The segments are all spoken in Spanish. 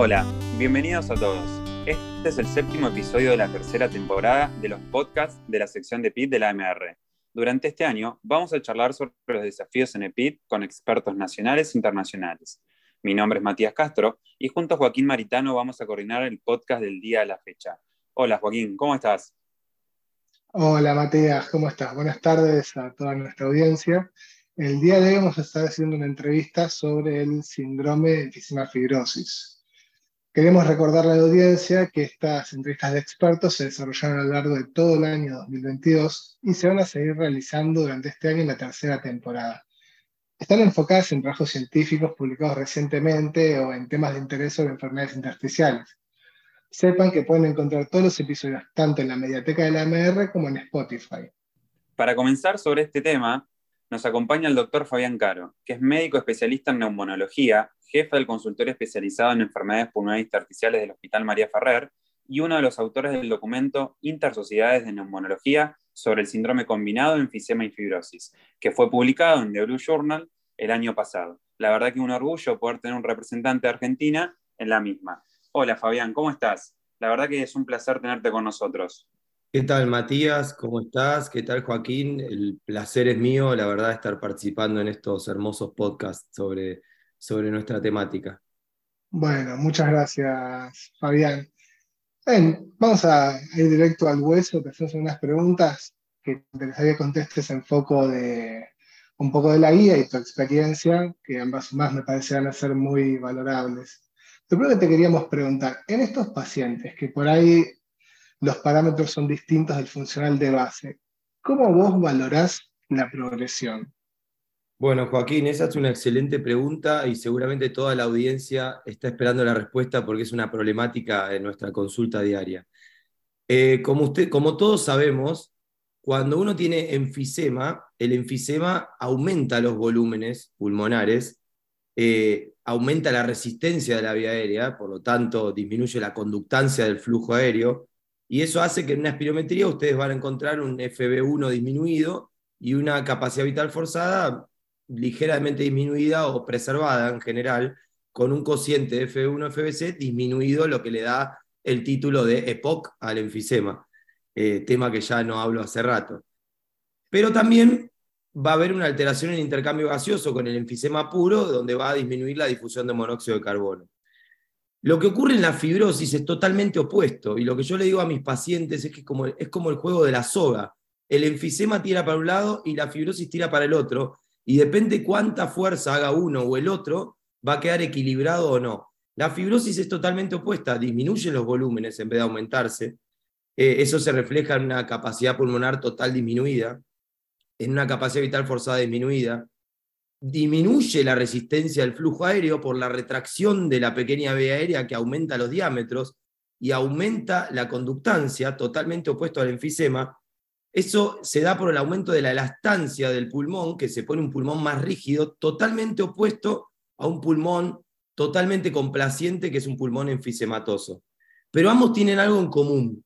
Hola, bienvenidos a todos. Este es el séptimo episodio de la tercera temporada de los podcasts de la sección de PIT de la AMR. Durante este año vamos a charlar sobre los desafíos en EPIT con expertos nacionales e internacionales. Mi nombre es Matías Castro y junto a Joaquín Maritano vamos a coordinar el podcast del día a la fecha. Hola Joaquín, ¿cómo estás? Hola Matías, ¿cómo estás? Buenas tardes a toda nuestra audiencia. El día de hoy vamos a estar haciendo una entrevista sobre el síndrome de enfisema fibrosis. Queremos recordar a la audiencia que estas entrevistas de expertos se desarrollaron a lo largo de todo el año 2022 y se van a seguir realizando durante este año en la tercera temporada. Están enfocadas en trabajos científicos publicados recientemente o en temas de interés sobre enfermedades intersticiales. Sepan que pueden encontrar todos los episodios tanto en la mediateca de la AMR como en Spotify. Para comenzar sobre este tema, nos acompaña el doctor Fabián Caro, que es médico especialista en neumonología, jefe del consultorio especializado en enfermedades pulmonares intersticiales del Hospital María Ferrer y uno de los autores del documento Intersociedades de Neumonología sobre el síndrome combinado de enfisema y fibrosis, que fue publicado en The Blue Journal el año pasado. La verdad que un orgullo poder tener un representante de Argentina en la misma. Hola Fabián, ¿cómo estás? La verdad que es un placer tenerte con nosotros. ¿Qué tal, Matías? ¿Cómo estás? ¿Qué tal, Joaquín? El placer es mío, la verdad, estar participando en estos hermosos podcasts sobre, sobre nuestra temática. Bueno, muchas gracias, Fabián. Bien, vamos a ir directo al hueso, te hacemos unas preguntas que te interesaría que contestes en foco de un poco de la guía y tu experiencia, que ambas más me parecerán ser muy valorables. Lo primero que te queríamos preguntar, en estos pacientes que por ahí los parámetros son distintos del funcional de base. ¿Cómo vos valorás la progresión? Bueno, Joaquín, esa es una excelente pregunta y seguramente toda la audiencia está esperando la respuesta porque es una problemática en nuestra consulta diaria. Eh, como, usted, como todos sabemos, cuando uno tiene enfisema, el enfisema aumenta los volúmenes pulmonares, eh, aumenta la resistencia de la vía aérea, por lo tanto disminuye la conductancia del flujo aéreo, y eso hace que en una espirometría ustedes van a encontrar un FB1 disminuido y una capacidad vital forzada ligeramente disminuida o preservada en general, con un cociente de FB1 FBC disminuido, lo que le da el título de EPOC al enfisema, eh, tema que ya no hablo hace rato. Pero también va a haber una alteración en el intercambio gaseoso con el enfisema puro, donde va a disminuir la difusión de monóxido de carbono. Lo que ocurre en la fibrosis es totalmente opuesto, y lo que yo le digo a mis pacientes es que como, es como el juego de la soga. El enfisema tira para un lado y la fibrosis tira para el otro, y depende cuánta fuerza haga uno o el otro, va a quedar equilibrado o no. La fibrosis es totalmente opuesta, disminuye los volúmenes en vez de aumentarse. Eh, eso se refleja en una capacidad pulmonar total disminuida, en una capacidad vital forzada disminuida, disminuye la resistencia al flujo aéreo por la retracción de la pequeña vía aérea que aumenta los diámetros y aumenta la conductancia, totalmente opuesto al enfisema. Eso se da por el aumento de la elastancia del pulmón, que se pone un pulmón más rígido, totalmente opuesto a un pulmón totalmente complaciente, que es un pulmón enfisematoso. Pero ambos tienen algo en común.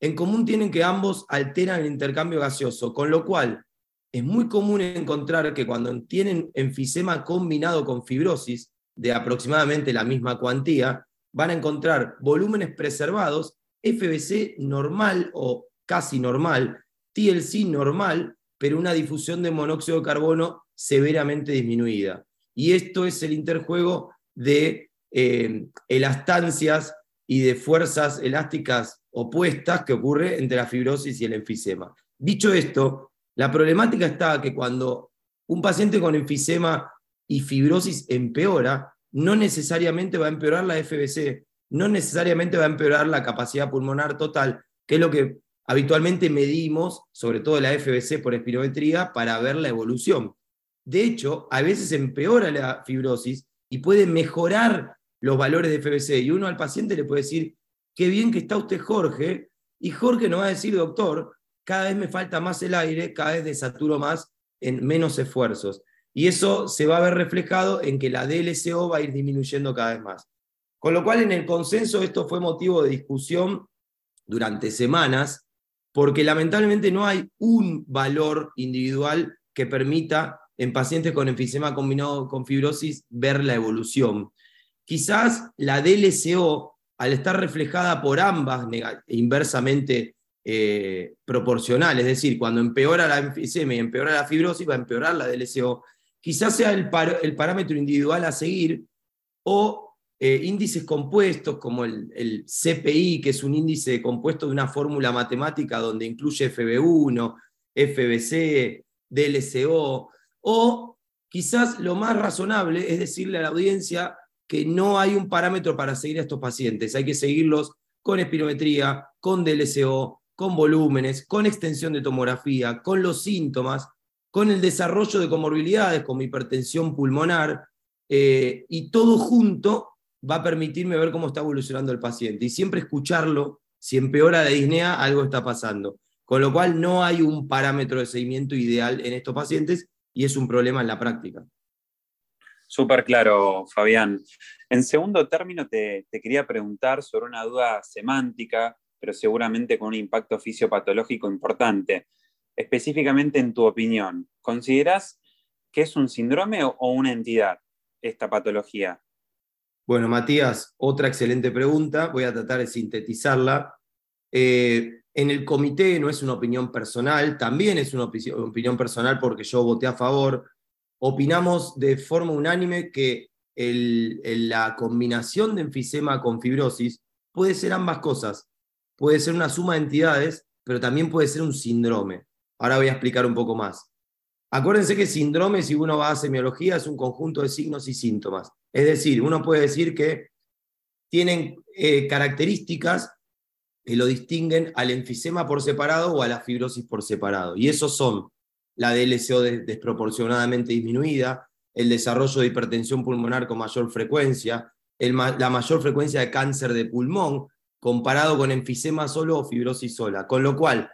En común tienen que ambos alteran el intercambio gaseoso, con lo cual es muy común encontrar que cuando tienen enfisema combinado con fibrosis de aproximadamente la misma cuantía, van a encontrar volúmenes preservados, FBC normal o casi normal, TLC normal, pero una difusión de monóxido de carbono severamente disminuida. Y esto es el interjuego de eh, elastancias y de fuerzas elásticas opuestas que ocurre entre la fibrosis y el enfisema. Dicho esto, la problemática está que cuando un paciente con enfisema y fibrosis empeora, no necesariamente va a empeorar la FBC, no necesariamente va a empeorar la capacidad pulmonar total, que es lo que habitualmente medimos, sobre todo la FBC por espirometría, para ver la evolución. De hecho, a veces empeora la fibrosis y puede mejorar los valores de FBC. Y uno al paciente le puede decir, qué bien que está usted, Jorge, y Jorge no va a decir, doctor, cada vez me falta más el aire, cada vez desaturo más en menos esfuerzos. Y eso se va a ver reflejado en que la DLCO va a ir disminuyendo cada vez más. Con lo cual, en el consenso, esto fue motivo de discusión durante semanas, porque lamentablemente no hay un valor individual que permita en pacientes con enfisema combinado con fibrosis ver la evolución. quizás la DLCO, al estar reflejada por ambas inversamente eh, proporcional, es decir, cuando empeora la enfisema y empeora la fibrosis, va a empeorar la DLCO, quizás sea el, el parámetro individual a seguir, o eh, índices compuestos como el, CPI, que es un índice compuesto de una fórmula matemática donde incluye FB1, FBC, DLCO, o quizás lo más razonable es decirle a la audiencia que no hay un parámetro para seguir a estos pacientes, hay que seguirlos con espirometría, con DLCO, con volúmenes, con extensión de tomografía, con los síntomas, con el desarrollo de comorbilidades como hipertensión pulmonar, eh, y todo junto va a permitirme ver cómo está evolucionando el paciente. Y siempre escucharlo, si empeora la disnea, algo está pasando. Con lo cual no hay un parámetro de seguimiento ideal en estos pacientes y es un problema en la práctica. Súper claro, Fabián. En segundo término, te, quería preguntar sobre una duda semántica, pero seguramente con un impacto fisiopatológico importante. Específicamente, en tu opinión, ¿consideras que es un síndrome o una entidad esta patología? Bueno, Matías, otra excelente pregunta. Voy a tratar de sintetizarla. Eh, en el comité no es una opinión personal, también es una opinión personal porque yo voté a favor. Opinamos de forma unánime que la combinación de enfisema con fibrosis puede ser ambas cosas. Puede ser una suma de entidades, pero también puede ser un síndrome. Ahora voy a explicar un poco más. Acuérdense que síndrome, si uno va a semiología, es un conjunto de signos y síntomas. Es decir, uno puede decir que tienen eh, características que lo distinguen al enfisema por separado o a la fibrosis por separado. Y esos son la DLCO desproporcionadamente disminuida, el desarrollo de hipertensión pulmonar con mayor frecuencia, la mayor frecuencia de cáncer de pulmón comparado con enfisema solo o fibrosis sola, con lo cual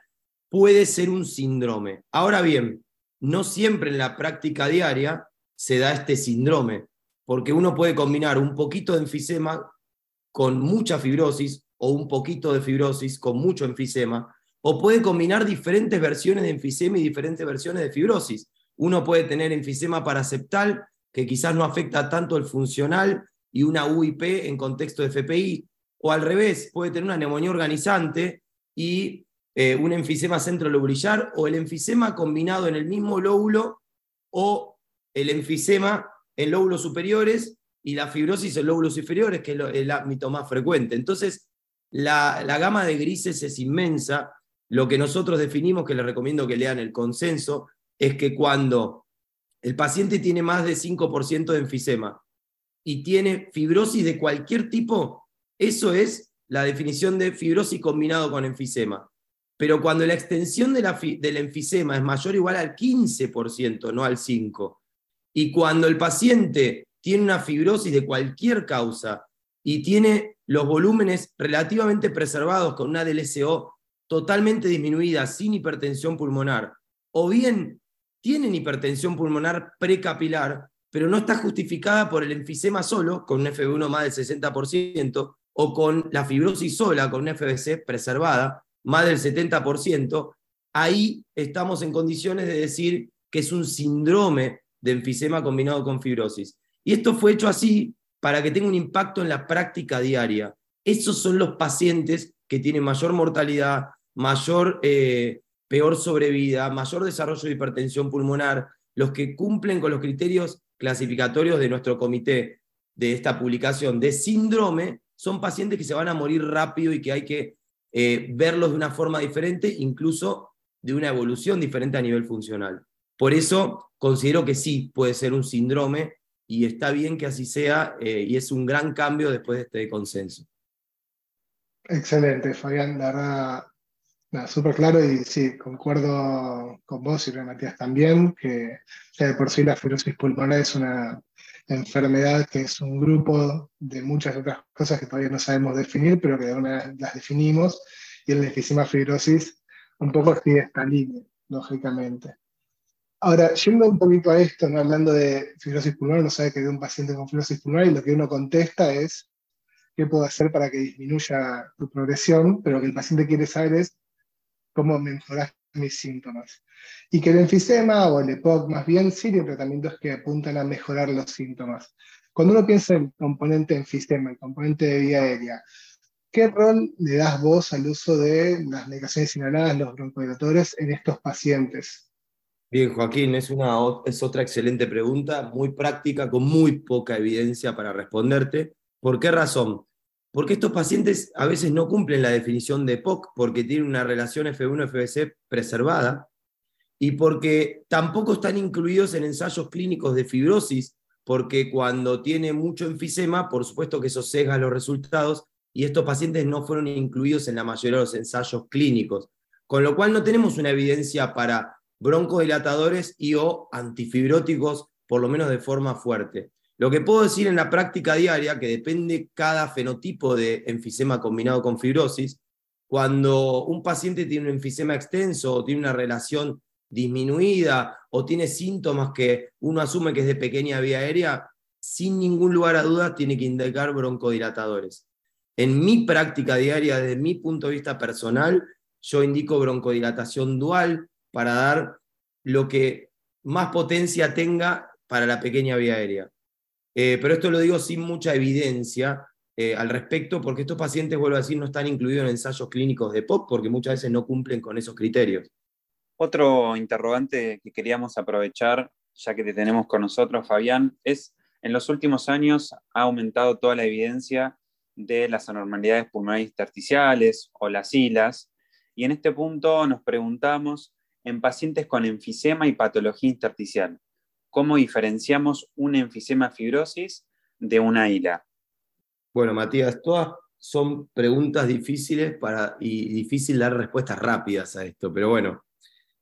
puede ser un síndrome. Ahora bien, no siempre en la práctica diaria se da este síndrome, porque uno puede combinar un poquito de enfisema con mucha fibrosis o un poquito de fibrosis con mucho enfisema, o puede combinar diferentes versiones de enfisema y diferentes versiones de fibrosis. Uno puede tener enfisema paraceptal, que quizás no afecta tanto el funcional, y una UIP en contexto de FPI, o al revés, puede tener una neumonía organizante y eh, un enfisema centrolobulillar o el enfisema combinado en el mismo lóbulo o el enfisema en lóbulos superiores y la fibrosis en lóbulos inferiores, que es el ámbito más frecuente. Entonces, la, la gama de grises es inmensa. Lo que nosotros definimos, que les recomiendo que lean el consenso, es que cuando el paciente tiene más de 5% de enfisema y tiene fibrosis de cualquier tipo, eso es la definición de fibrosis combinado con enfisema. Pero cuando la extensión de la del enfisema es mayor o igual al 15%, no al 5%, y cuando el paciente tiene una fibrosis de cualquier causa y tiene los volúmenes relativamente preservados con una DLCO totalmente disminuida, sin hipertensión pulmonar, o bien tienen hipertensión pulmonar precapilar, pero no está justificada por el enfisema solo, con un FB1 más del 60%, o con la fibrosis sola, con un FBC preservada, más del 70%, ahí estamos en condiciones de decir que es un síndrome de enfisema combinado con fibrosis. Y esto fue hecho así para que tenga un impacto en la práctica diaria. Esos son los pacientes que tienen mayor mortalidad, mayor, eh, peor sobrevida, mayor desarrollo de hipertensión pulmonar, los que cumplen con los criterios clasificatorios de nuestro comité de esta publicación de síndrome, son pacientes que se van a morir rápido y que hay que eh, verlos de una forma diferente, incluso de una evolución diferente a nivel funcional. Por eso considero que sí puede ser un síndrome y está bien que así sea eh, y es un gran cambio después de este consenso. Excelente, Fabián, la verdad, súper claro y sí, concuerdo con vos y con Matías también, que ya de por sí la fibrosis pulmonar es una enfermedad que es un grupo de muchas otras cosas que todavía no sabemos definir, pero que de una las definimos, y el enfisema fibrosis un poco sigue esta línea, lógicamente. Ahora, yendo un poquito a esto, ¿no? hablando de fibrosis pulmonar, uno sabe que de un paciente con fibrosis pulmonar y lo que uno contesta es qué puedo hacer para que disminuya tu progresión, pero lo que el paciente quiere saber es cómo mejorar mis síntomas. Y que el enfisema o el EPOC más bien sí tienen tratamientos que apuntan a mejorar los síntomas. Cuando uno piensa en el componente enfisema, el componente de vía aérea, ¿qué rol le das vos al uso de las medicaciones inhaladas, los broncodilatores en estos pacientes? Bien, Joaquín, es, una, es otra excelente pregunta, muy práctica, con muy poca evidencia para responderte. ¿Por qué razón? Porque estos pacientes a veces no cumplen la definición de POC porque tienen una relación F1-FBC preservada y porque tampoco están incluidos en ensayos clínicos de fibrosis, porque cuando tiene mucho enfisema, por supuesto que eso sesga los resultados y estos pacientes no fueron incluidos en la mayoría de los ensayos clínicos. Con lo cual no tenemos una evidencia para broncodilatadores y o antifibróticos, por lo menos de forma fuerte. Lo que puedo decir en la práctica diaria, que depende cada fenotipo de enfisema combinado con fibrosis, cuando un paciente tiene un enfisema extenso o tiene una relación disminuida o tiene síntomas que uno asume que es de pequeña vía aérea, sin ningún lugar a duda tiene que indicar broncodilatadores. En mi práctica diaria, desde mi punto de vista personal, yo indico broncodilatación dual para dar lo que más potencia tenga para la pequeña vía aérea. Eh, pero esto lo digo sin mucha evidencia eh, al respecto, porque estos pacientes, vuelvo a decir, no están incluidos en ensayos clínicos de POP, porque muchas veces no cumplen con esos criterios. Otro interrogante que queríamos aprovechar, ya que te tenemos con nosotros, Fabián, es, en los últimos años ha aumentado toda la evidencia de las anormalidades pulmonares intersticiales o las ILAS, y en este punto nos preguntamos, en pacientes con enfisema y patología intersticial, ¿cómo diferenciamos una enfisema fibrosis de una ILA? Bueno, Matías, todas son preguntas difíciles para, y difícil dar respuestas rápidas a esto, pero bueno,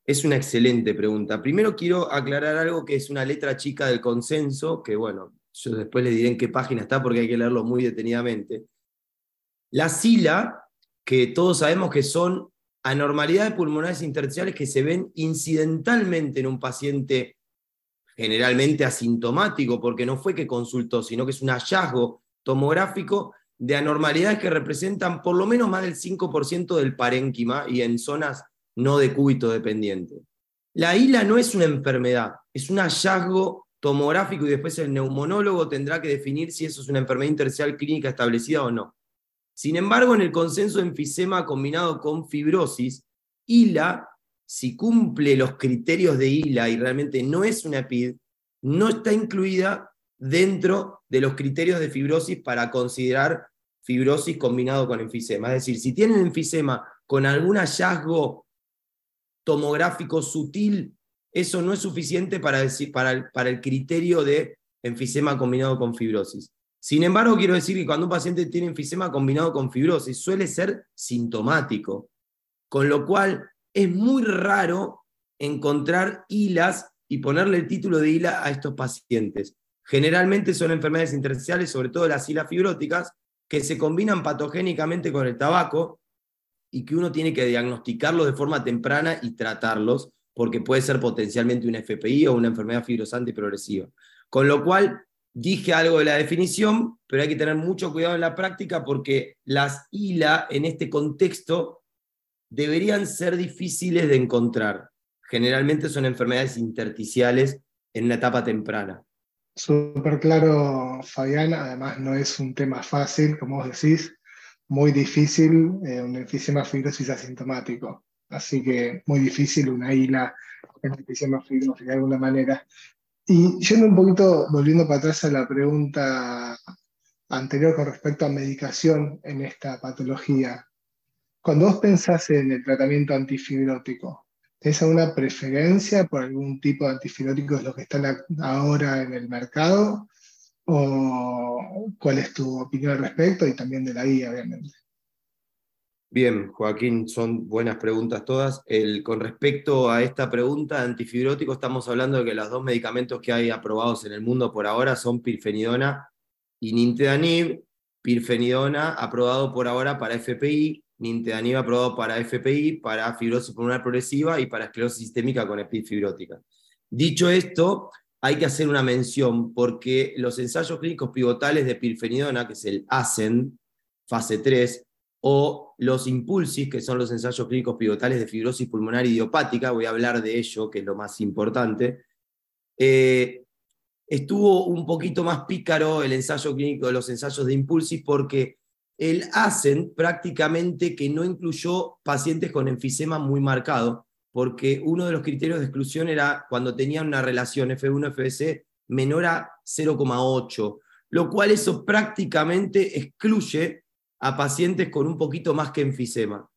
es una excelente pregunta. Primero quiero aclarar algo que es una letra chica del consenso, que bueno, yo después le diré en qué página está porque hay que leerlo muy detenidamente. La SILA, que todos sabemos que son anormalidades pulmonares intersticiales que se ven incidentalmente en un paciente generalmente asintomático, porque no fue que consultó, sino que es un hallazgo tomográfico de anormalidades que representan por lo menos más del 5% del parénquima y en zonas no de cúbito dependiente. La ILA no es una enfermedad, es un hallazgo tomográfico y después el neumonólogo tendrá que definir si eso es una enfermedad intersticial clínica establecida o no. Sin embargo, en el consenso de enfisema combinado con fibrosis, ILA, si cumple los criterios de ILA y realmente no es una PID, no está incluida dentro de los criterios de fibrosis para considerar fibrosis combinado con enfisema. Es decir, si tienen enfisema con algún hallazgo tomográfico sutil, eso no es suficiente para, decir, para, para el criterio de enfisema combinado con fibrosis. Sin embargo, quiero decir que cuando un paciente tiene enfisema combinado con fibrosis, suele ser sintomático, con lo cual es muy raro encontrar hilas y ponerle el título de hila a estos pacientes. Generalmente son enfermedades intersticiales, sobre todo las hilas fibróticas, que se combinan patogénicamente con el tabaco y que uno tiene que diagnosticarlos de forma temprana y tratarlos, porque puede ser potencialmente una FPI o una enfermedad fibrosante y progresiva. Con lo cual, dije algo de la definición, pero hay que tener mucho cuidado en la práctica porque las ILA en este contexto deberían ser difíciles de encontrar. Generalmente son enfermedades intersticiales en una etapa temprana. Súper claro, Fabián. Además, no es un tema fácil, como vos decís, muy difícil eh, un enfisema fibrosis asintomático. Así que muy difícil una ILA en enfisema fibrosis de alguna manera. Y yendo un poquito, volviendo para atrás a la pregunta anterior con respecto a medicación en esta patología, cuando vos pensás en el tratamiento antifibrótico, ¿tenés alguna preferencia por algún tipo de antifibróticos los que están ahora en el mercado? ¿O cuál es tu opinión al respecto? Y también de la guía, obviamente. Bien, Joaquín, son buenas preguntas todas. Con respecto a esta pregunta de antifibrótico, estamos hablando de que los dos medicamentos que hay aprobados en el mundo por ahora son pirfenidona y nintedanib. Pirfenidona aprobado por ahora para FPI, nintedanib aprobado para FPI, para fibrosis pulmonar progresiva y para esclerosis sistémica con epifibrótica. Dicho esto, hay que hacer una mención porque los ensayos clínicos pivotales de pirfenidona, que es el ASEN, fase 3, o los impulsis, que son los ensayos clínicos pivotales de fibrosis pulmonar idiopática, voy a hablar de ello, que es lo más importante. Eh, estuvo un poquito más pícaro el ensayo clínico de los ensayos de Impulsis porque el ASEN prácticamente que no incluyó pacientes con enfisema muy marcado, porque uno de los criterios de exclusión era cuando tenían una relación F1-FBC menor a 0,8, lo cual eso prácticamente excluye a pacientes con un poquito más que enfisema.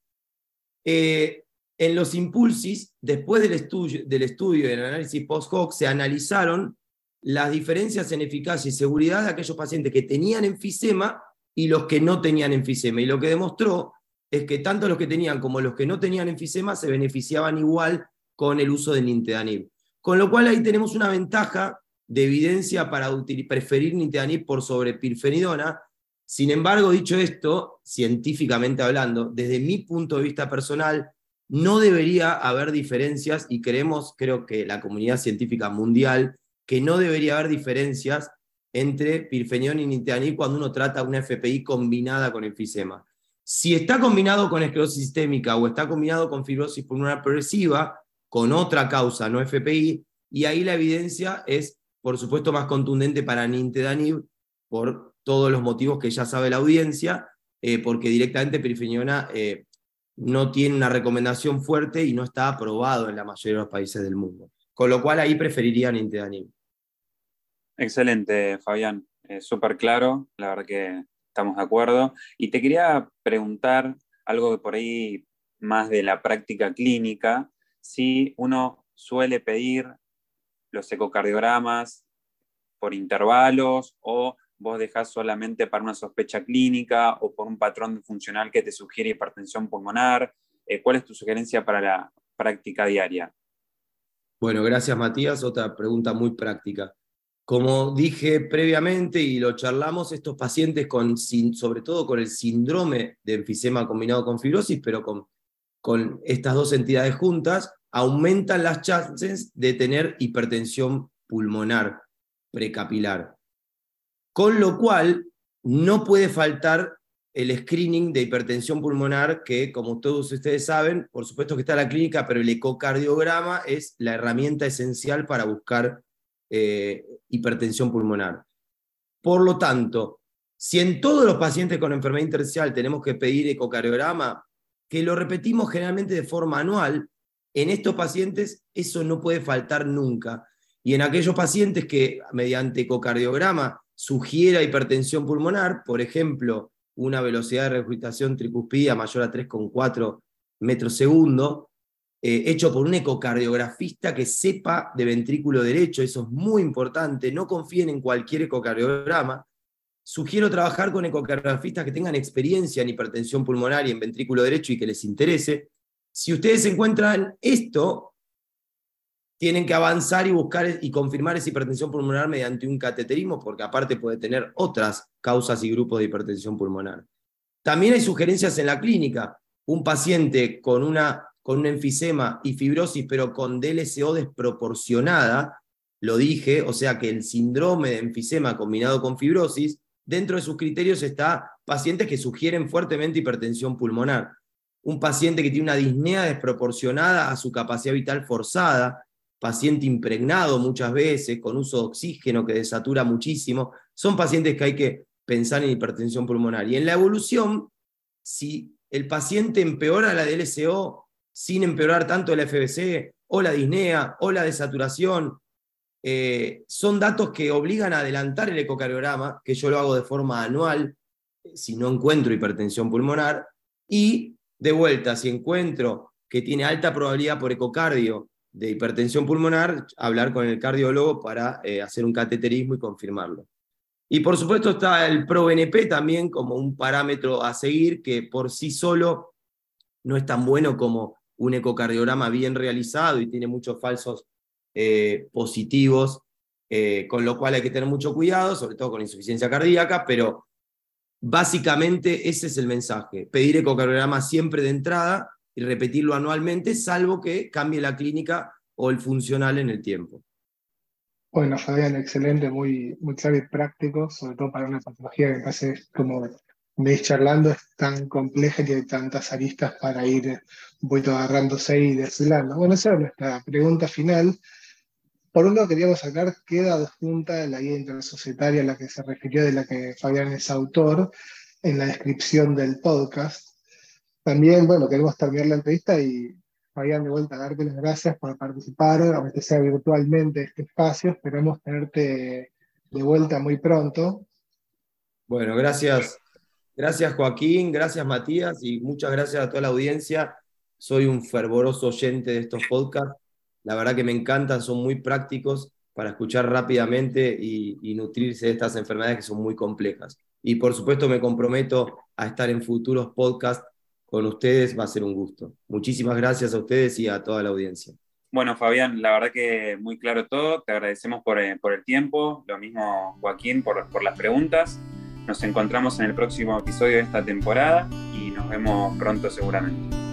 Eh, en los impulsis, después del estudio, del estudio del análisis post-hoc, se analizaron las diferencias en eficacia y seguridad de aquellos pacientes que tenían enfisema y los que no tenían enfisema. Y lo que demostró es que tanto los que tenían como los que no tenían enfisema se beneficiaban igual con el uso de nintedanib. Con lo cual ahí tenemos una ventaja de evidencia para preferir nintedanib por sobre pirfenidona. Sin embargo, dicho esto, científicamente hablando, desde mi punto de vista personal, no debería haber diferencias y creemos, creo que la comunidad científica mundial, que no debería haber diferencias entre pirfenión y nintedanib cuando uno trata una FPI combinada con enfisema. Si está combinado con esclerosis sistémica o está combinado con fibrosis pulmonar progresiva, con otra causa, no FPI, y ahí la evidencia es, por supuesto, más contundente para nintedanib por todos los motivos que ya sabe la audiencia, eh, porque directamente pirfeniona eh, no tiene una recomendación fuerte y no está aprobado en la mayoría de los países del mundo. Con lo cual ahí preferiría nintedanib. Excelente, Fabián. Eh, Súper claro, la verdad que estamos de acuerdo. Y te quería preguntar algo que por ahí más de la práctica clínica, si uno suele pedir los ecocardiogramas por intervalos o vos dejás solamente para una sospecha clínica o por un patrón funcional que te sugiere hipertensión pulmonar. Eh, ¿Cuál es tu sugerencia para la práctica diaria? Bueno, gracias Matías. Otra pregunta muy práctica. Como dije previamente y lo charlamos, estos pacientes con, sobre todo con el síndrome de enfisema combinado con fibrosis, pero con, con estas dos entidades juntas, aumentan las chances de tener hipertensión pulmonar precapilar. Con lo cual, no puede faltar el screening de hipertensión pulmonar, que como todos ustedes saben, por supuesto que está en la clínica, pero el ecocardiograma es la herramienta esencial para buscar eh, hipertensión pulmonar. Por lo tanto, si en todos los pacientes con enfermedad intersticial tenemos que pedir ecocardiograma, que lo repetimos generalmente de forma anual, en estos pacientes eso no puede faltar nunca. Y en aquellos pacientes que mediante ecocardiograma sugiera hipertensión pulmonar, por ejemplo, una velocidad de regurgitación tricuspida mayor a 3,4 metros segundo, eh, hecho por un ecocardiografista que sepa de ventrículo derecho, eso es muy importante, no confíen en cualquier ecocardiograma. Sugiero trabajar con ecocardiografistas que tengan experiencia en hipertensión pulmonar y en ventrículo derecho y que les interese. Si ustedes encuentran esto, tienen que avanzar y buscar y confirmar esa hipertensión pulmonar mediante un cateterismo, porque aparte puede tener otras causas y grupos de hipertensión pulmonar. También hay sugerencias en la clínica. Un paciente con una con un enfisema y fibrosis, pero con DLCO desproporcionada, lo dije, o sea que el síndrome de enfisema combinado con fibrosis, dentro de sus criterios está pacientes que sugieren fuertemente hipertensión pulmonar. Un paciente que tiene una disnea desproporcionada a su capacidad vital forzada, paciente impregnado muchas veces, con uso de oxígeno que desatura muchísimo, son pacientes que hay que pensar en hipertensión pulmonar. Y en la evolución, si el paciente empeora la DLCO sin empeorar tanto el FBC o la disnea o la desaturación. Eh, son datos que obligan a adelantar el ecocardiograma, que yo lo hago de forma anual si no encuentro hipertensión pulmonar, y de vuelta, si encuentro que tiene alta probabilidad por ecocardio de hipertensión pulmonar, hablar con el cardiólogo para eh, hacer un cateterismo y confirmarlo. Y por supuesto está el ProBNP también como un parámetro a seguir que por sí solo no es tan bueno como un ecocardiograma bien realizado y tiene muchos falsos eh, positivos, eh, con lo cual hay que tener mucho cuidado, sobre todo con insuficiencia cardíaca, pero básicamente ese es el mensaje, pedir ecocardiograma siempre de entrada y repetirlo anualmente, salvo que cambie la clínica o el funcional en el tiempo. Bueno, Fabián, excelente, muy, muy claro y práctico, sobre todo para una patología que parece como me charlando es tan compleja que hay tantas aristas para ir un poquito agarrándose y desfilando. Bueno, esa es nuestra pregunta final. por un lado queríamos hablar, queda adjunta la guía intersocietaria a la que se refirió, de la que Fabián es autor, en la descripción del podcast. También, bueno, queremos terminar la entrevista y Fabián, de vuelta, darte las gracias por participar, aunque sea virtualmente este espacio. Esperamos tenerte de vuelta muy pronto. Bueno, gracias. Gracias Joaquín, gracias Matías y muchas gracias a toda la audiencia. Soy un fervoroso oyente de estos podcasts. La verdad que me encantan, son muy prácticos para escuchar rápidamente y, y nutrirse de estas enfermedades que son muy complejas. Y por supuesto me comprometo a estar en futuros podcasts con ustedes, va a ser un gusto. Muchísimas gracias a ustedes y a toda la audiencia. Bueno, Fabián, la verdad que muy claro todo. Te agradecemos por, eh, por el tiempo. Lo mismo, Joaquín, por, por las preguntas. Nos encontramos en el próximo episodio de esta temporada y nos vemos pronto seguramente.